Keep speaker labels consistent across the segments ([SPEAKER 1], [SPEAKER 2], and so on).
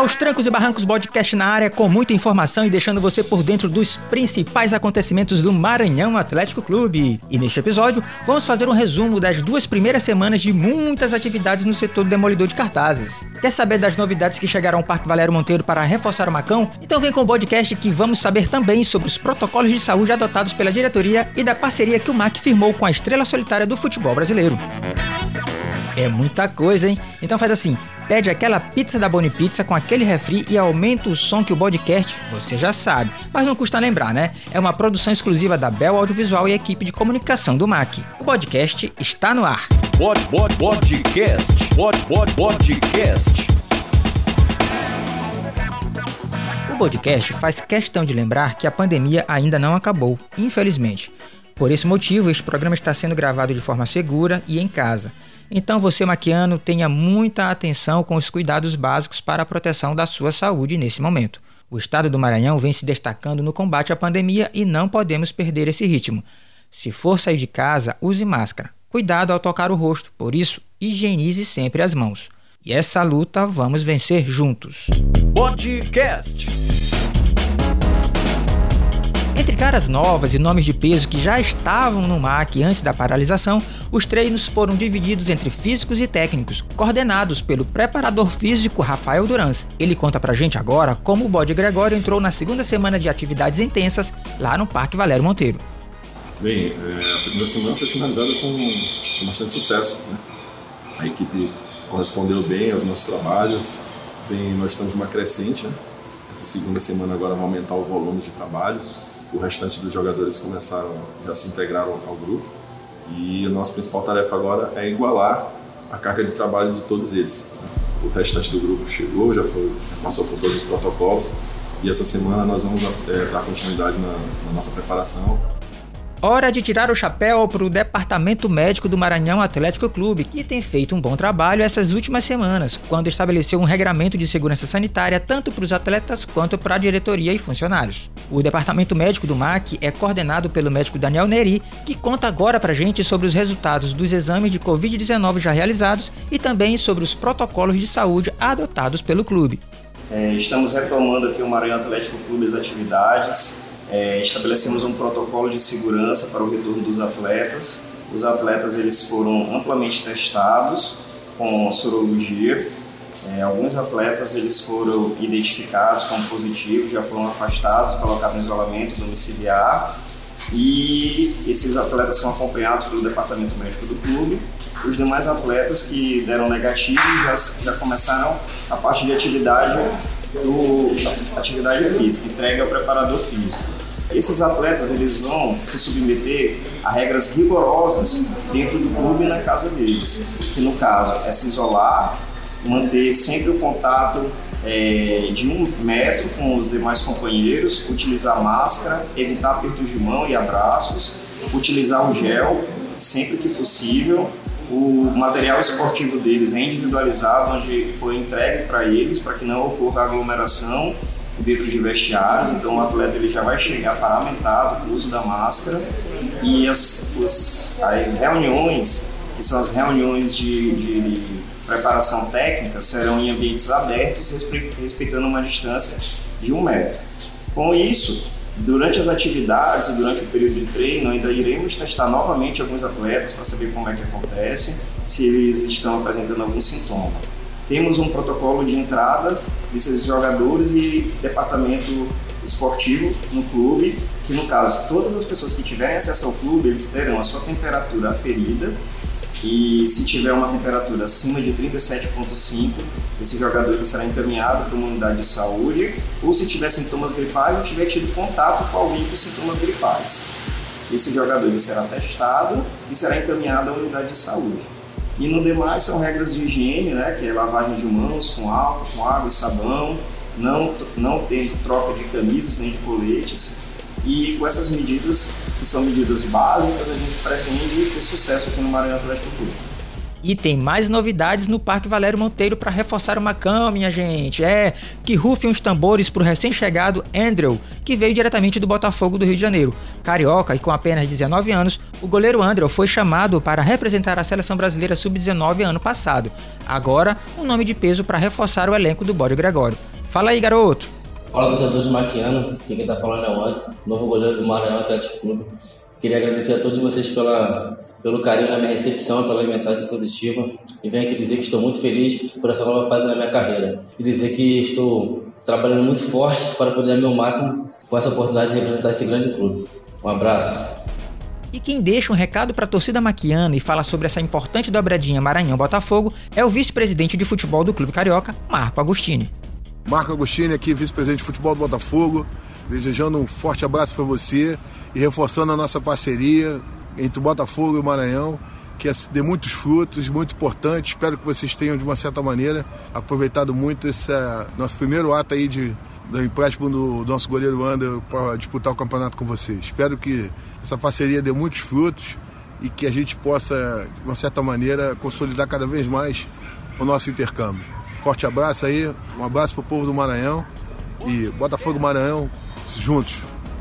[SPEAKER 1] Aos trancos e barrancos podcast na área com muita informação e deixando você por dentro dos principais acontecimentos do Maranhão Atlético Clube. E neste episódio, vamos fazer um resumo das duas primeiras semanas de muitas atividades no setor demolidor de cartazes. Quer saber das novidades que chegaram ao Parque Valério Monteiro para reforçar o Macão? Então vem com o podcast que vamos saber também sobre os protocolos de saúde adotados pela diretoria e da parceria que o MAC firmou com a estrela solitária do futebol brasileiro. É muita coisa, hein? Então faz assim, pede aquela pizza da Boni Pizza com aquele refri e aumenta o som que o podcast, você já sabe, mas não custa lembrar, né? É uma produção exclusiva da Bel Audiovisual e equipe de comunicação do MAC. O podcast está no ar.
[SPEAKER 2] Pod, pod, podcast. Pod, pod, podcast.
[SPEAKER 1] O podcast faz questão de lembrar que a pandemia ainda não acabou, infelizmente. Por esse motivo, este programa está sendo gravado de forma segura e em casa. Então você, maquiano, tenha muita atenção com os cuidados básicos para a proteção da sua saúde nesse momento. O estado do Maranhão vem se destacando no combate à pandemia e não podemos perder esse ritmo. Se for sair de casa, use máscara. Cuidado ao tocar o rosto, por isso, higienize sempre as mãos. E essa luta vamos vencer juntos.
[SPEAKER 2] Podcast.
[SPEAKER 1] Entre caras novas e nomes de peso que já estavam no MAC antes da paralisação, os treinos foram divididos entre físicos e técnicos, coordenados pelo preparador físico Rafael Durans. Ele conta pra gente agora como o Bode Gregório entrou na segunda semana de atividades intensas lá no Parque Valério Monteiro.
[SPEAKER 3] Bem, é, a primeira semana foi finalizada com, bastante sucesso. Né? A equipe correspondeu bem aos nossos trabalhos. Bem, nós estamos numa crescente. Né? Essa segunda semana agora vai aumentar o volume de trabalho o restante dos jogadores começaram, já se integraram ao grupo. E a nossa principal tarefa agora é igualar a carga de trabalho de todos eles. O restante do grupo chegou, já, foi, passou por todos os protocolos. E essa semana nós vamos é, dar continuidade na, na nossa preparação
[SPEAKER 1] Hora de tirar o chapéu para o Departamento Médico do Maranhão Atlético Clube, que tem feito um bom trabalho essas últimas semanas, quando estabeleceu um regramento de segurança sanitária tanto para os atletas quanto para a diretoria e funcionários. O Departamento Médico do MAC é coordenado pelo médico Daniel Neri, que conta agora para gente sobre os resultados dos exames de Covid-19 já realizados e também sobre os protocolos de saúde adotados pelo clube.
[SPEAKER 4] É, estamos retomando aqui o Maranhão Atlético Clube as atividades é, estabelecemos um protocolo de segurança para o retorno dos atletas. Os atletas eles foram amplamente testados com sorologia. É, alguns atletas eles foram identificados como positivos, já foram afastados, colocados em isolamento domiciliar e esses atletas são acompanhados pelo departamento médico do clube. Os demais atletas que deram negativo já, já começaram a parte de atividade do atividade física, entregue ao preparador físico. Esses atletas eles vão se submeter a regras rigorosas dentro do clube e na casa deles, que no caso é se isolar, manter sempre o contato é, de um metro com os demais companheiros, utilizar máscara, evitar apertos de mão e abraços, utilizar o gel sempre que possível. O material esportivo deles é individualizado, onde foi entregue para eles para que não ocorra aglomeração dentro de vestiários, então o atleta ele já vai chegar paramentado com o uso da máscara e as, os, as reuniões, que são as reuniões de, de preparação técnica, serão em ambientes abertos, respeitando uma distância de um metro. Com isso, durante as atividades e durante o período de treino, ainda iremos testar novamente alguns atletas para saber como é que acontece, se eles estão apresentando algum sintoma. Temos um protocolo de entrada desses jogadores e departamento esportivo no clube, que no caso, todas as pessoas que tiverem acesso ao clube, eles terão a sua temperatura aferida e se tiver uma temperatura acima de 37,5, esse jogador será encaminhado para uma unidade de saúde, ou se tiver sintomas gripais ou tiver tido contato com alguém com sintomas gripais. Esse jogador será testado e será encaminhado à unidade de saúde. E no demais são regras de higiene, né, que é lavagem de mãos com álcool, com água e sabão, não, não tendo troca de camisas nem de coletes. E com essas medidas, que são medidas básicas, a gente pretende ter sucesso aqui no Maranhão Atlético Clube.
[SPEAKER 1] E tem mais novidades no Parque Valério Monteiro para reforçar o Macão, minha gente. É, que rufem os tambores pro recém-chegado Andrew, que veio diretamente do Botafogo do Rio de Janeiro. Carioca e com apenas 19 anos, o goleiro Andrew foi chamado para representar a seleção brasileira sub-19 ano passado. Agora, um nome de peso para reforçar o elenco do Bode Gregório. Fala aí, garoto!
[SPEAKER 5] Fala, torcedor de Maquiano. Quem tá falando é o André, novo goleiro do Maranhão Atlético Clube. Queria agradecer a todos vocês pela, pelo carinho na minha recepção, pela mensagem positiva. E venho aqui dizer que estou muito feliz por essa nova fase na minha carreira. E dizer que estou trabalhando muito forte para poder meu máximo com essa oportunidade de representar esse grande clube. Um abraço.
[SPEAKER 1] E quem deixa um recado para a torcida maquiana e fala sobre essa importante dobradinha Maranhão-Botafogo é o vice-presidente de futebol do Clube Carioca, Marco Agostini.
[SPEAKER 6] Marco Agostini aqui, vice-presidente de futebol do Botafogo, desejando um forte abraço para você e reforçando a nossa parceria entre o Botafogo e o Maranhão, que é dê muitos frutos, muito importante. Espero que vocês tenham, de uma certa maneira, aproveitado muito esse nosso primeiro ato aí de, do empréstimo do, do nosso goleiro Ander para disputar o campeonato com vocês. Espero que essa parceria dê muitos frutos e que a gente possa, de uma certa maneira, consolidar cada vez mais o nosso intercâmbio. Forte abraço aí, um abraço para o povo do Maranhão e Botafogo Maranhão juntos.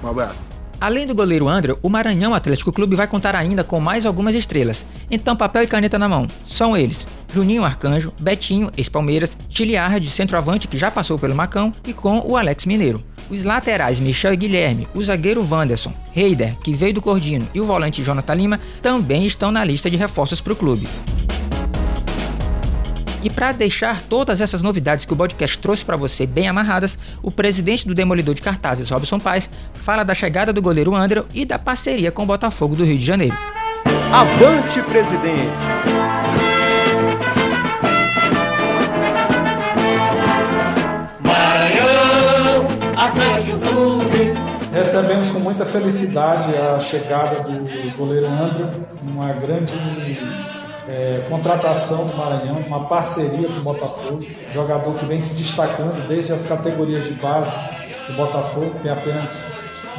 [SPEAKER 6] Um abraço.
[SPEAKER 1] Além do goleiro André, o Maranhão Atlético Clube vai contar ainda com mais algumas estrelas. Então, papel e caneta na mão. São eles: Juninho Arcanjo, Betinho, ex-Palmeiras, Tiliarra, centroavante que já passou pelo Macão, e com o Alex Mineiro. Os laterais Michel e Guilherme, o zagueiro Wanderson, Heider, que veio do Cordino, e o volante Jonathan Lima também estão na lista de reforços para o clube. E para deixar todas essas novidades que o podcast trouxe para você bem amarradas, o presidente do Demolidor de Cartazes, Robson Paes, fala da chegada do goleiro André e da parceria com o Botafogo do Rio de Janeiro.
[SPEAKER 2] Avante, presidente!
[SPEAKER 7] Recebemos com muita felicidade a chegada do goleiro André, uma grande é, contratação do Maranhão, uma parceria com o Botafogo, jogador que vem se destacando desde as categorias de base do Botafogo, tem apenas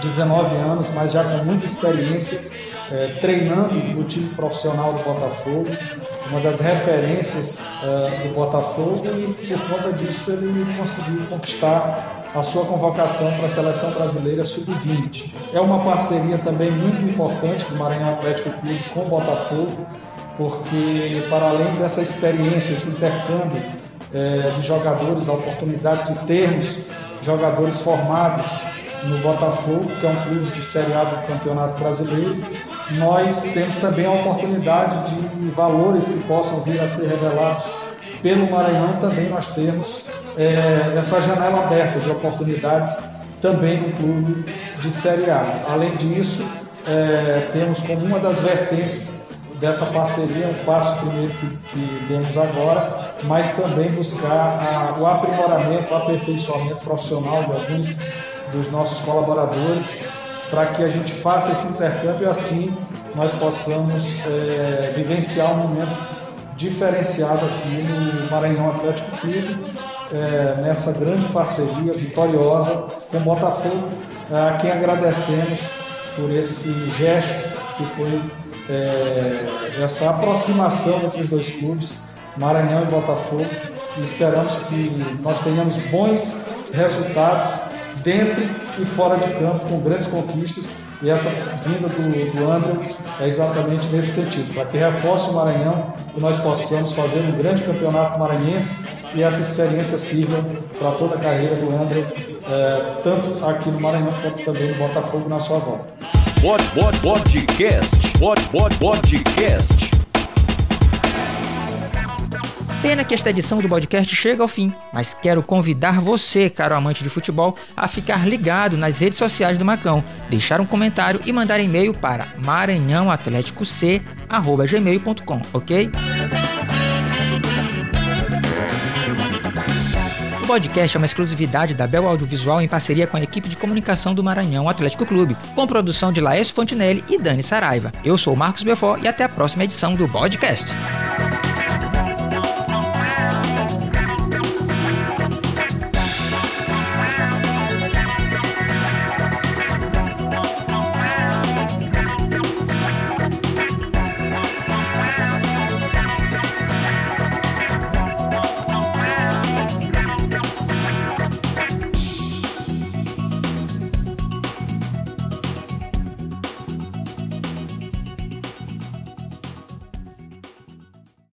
[SPEAKER 7] 19 anos, mas já com muita experiência, é, treinando no time profissional do Botafogo, uma das referências é, do Botafogo e por conta disso ele conseguiu conquistar a sua convocação para a seleção brasileira sub-20. É uma parceria também muito importante do Maranhão Atlético Clube com o Botafogo, porque para além dessa experiência, esse intercâmbio é, de jogadores, a oportunidade de termos jogadores formados no Botafogo, que é um clube de Série A do Campeonato Brasileiro, nós temos também a oportunidade de valores que possam vir a ser revelados pelo Maranhão, também nós temos é, essa janela aberta de oportunidades também no clube de Série A. Além disso, é, temos como uma das vertentes dessa parceria, um passo primeiro que, que demos agora, mas também buscar a, o aprimoramento, o aperfeiçoamento profissional de alguns dos nossos colaboradores, para que a gente faça esse intercâmbio e assim nós possamos é, vivenciar um momento diferenciado aqui no Maranhão Atlético Clube, é, nessa grande parceria vitoriosa com o Botafogo, a quem agradecemos por esse gesto que foi é, essa aproximação entre os dois clubes, Maranhão e Botafogo, e esperamos que nós tenhamos bons resultados dentro e fora de campo, com grandes conquistas. E essa vinda do, do André é exatamente nesse sentido, para que reforce o Maranhão e nós possamos fazer um grande campeonato maranhense e essa experiência sirva para toda a carreira do André, é, tanto aqui no Maranhão quanto também no Botafogo na sua volta.
[SPEAKER 2] Pod, pod, podcast. Pod, pod, podcast.
[SPEAKER 1] Pena que esta edição do podcast chega ao fim, mas quero convidar você, caro amante de futebol, a ficar ligado nas redes sociais do Macão, deixar um comentário e mandar e-mail para maranhãoatleticoc@gmail.com, ok? Podcast é uma exclusividade da Bel Audiovisual em parceria com a equipe de comunicação do Maranhão Atlético Clube, com produção de Laércio Fontinelli e Dani Saraiva. Eu sou Marcos Belfort e até a próxima edição do podcast.